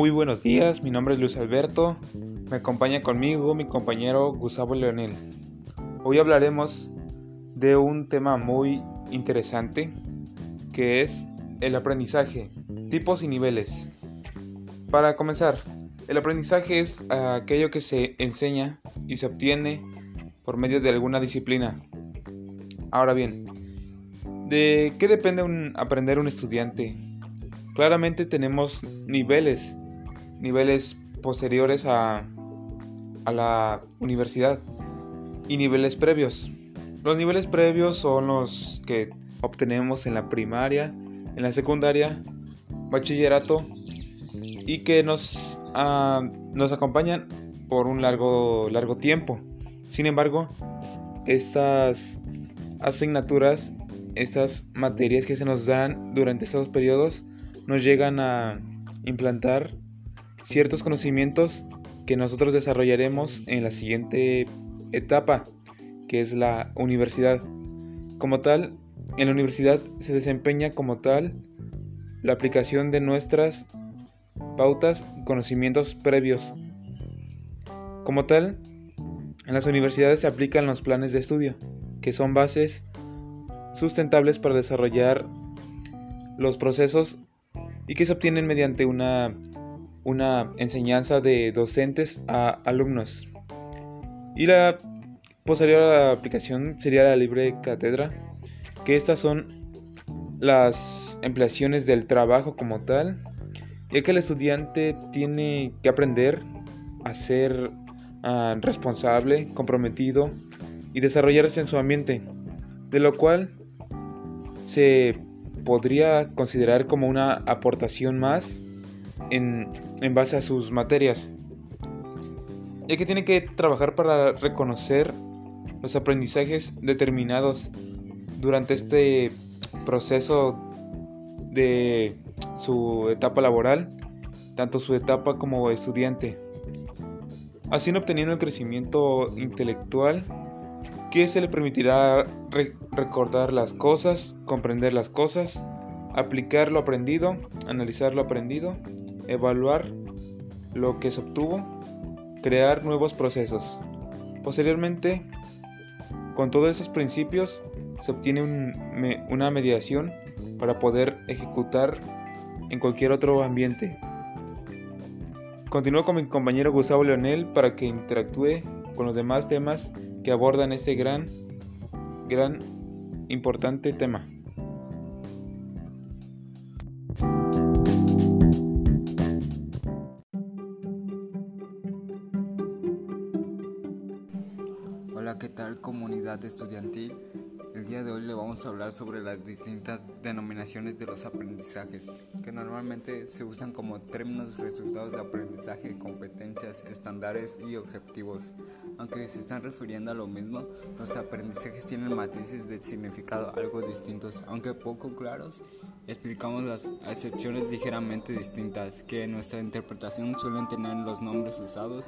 Muy buenos días, mi nombre es Luis Alberto, me acompaña conmigo mi compañero Gustavo Leonel. Hoy hablaremos de un tema muy interesante que es el aprendizaje, tipos y niveles. Para comenzar, el aprendizaje es aquello que se enseña y se obtiene por medio de alguna disciplina. Ahora bien, ¿de qué depende un, aprender un estudiante? Claramente tenemos niveles, niveles posteriores a, a la universidad y niveles previos. Los niveles previos son los que obtenemos en la primaria, en la secundaria, bachillerato y que nos, ah, nos acompañan por un largo, largo tiempo. Sin embargo, estas asignaturas, estas materias que se nos dan durante estos periodos, nos llegan a implantar ciertos conocimientos que nosotros desarrollaremos en la siguiente etapa, que es la universidad. Como tal, en la universidad se desempeña como tal la aplicación de nuestras pautas y conocimientos previos. Como tal, en las universidades se aplican los planes de estudio, que son bases sustentables para desarrollar los procesos y que se obtienen mediante una, una enseñanza de docentes a alumnos. Y la posterior aplicación sería la libre cátedra, que estas son las empleaciones del trabajo como tal, ya que el estudiante tiene que aprender a ser ah, responsable, comprometido y desarrollarse en su ambiente, de lo cual se podría considerar como una aportación más en, en base a sus materias, ya que tiene que trabajar para reconocer los aprendizajes determinados durante este proceso de su etapa laboral, tanto su etapa como estudiante, así obteniendo el crecimiento intelectual que se le permitirá recordar las cosas, comprender las cosas, aplicar lo aprendido, analizar lo aprendido, evaluar lo que se obtuvo, crear nuevos procesos. Posteriormente, con todos esos principios, se obtiene una mediación para poder ejecutar en cualquier otro ambiente. Continúo con mi compañero Gustavo Leonel para que interactúe con los demás temas que abordan este gran, gran, importante tema. Hola, ¿qué tal comunidad estudiantil? El día de hoy le vamos a hablar sobre las distintas denominaciones de los aprendizajes, que normalmente se usan como términos resultados de aprendizaje, competencias, estándares y objetivos. Aunque se están refiriendo a lo mismo, los aprendizajes tienen matices de significado algo distintos, aunque poco claros. Explicamos las excepciones ligeramente distintas, que en nuestra interpretación suelen tener los nombres usados,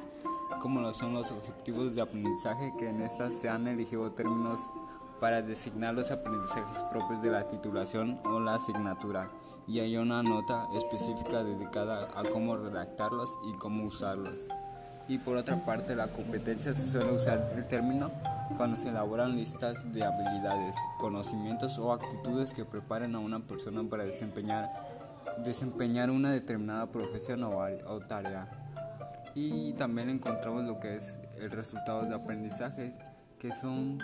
como lo son los objetivos de aprendizaje, que en estas se han elegido términos para designar los aprendizajes propios de la titulación o la asignatura y hay una nota específica dedicada a cómo redactarlos y cómo usarlos. Y por otra parte, la competencia se suele usar el término cuando se elaboran listas de habilidades, conocimientos o actitudes que preparen a una persona para desempeñar, desempeñar una determinada profesión o, o tarea. Y también encontramos lo que es el resultado de aprendizaje, que son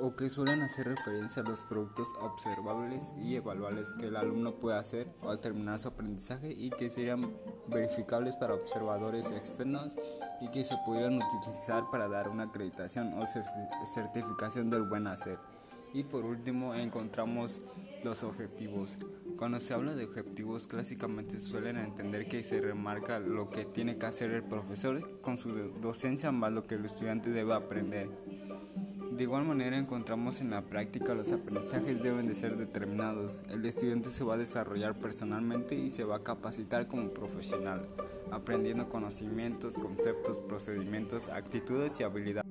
o que suelen hacer referencia a los productos observables y evaluables que el alumno puede hacer al terminar su aprendizaje y que serían verificables para observadores externos y que se pudieran utilizar para dar una acreditación o certificación del buen hacer. Y por último encontramos los objetivos. Cuando se habla de objetivos, clásicamente suelen entender que se remarca lo que tiene que hacer el profesor con su docencia más lo que el estudiante debe aprender. De igual manera encontramos en la práctica los aprendizajes deben de ser determinados. El estudiante se va a desarrollar personalmente y se va a capacitar como profesional, aprendiendo conocimientos, conceptos, procedimientos, actitudes y habilidades.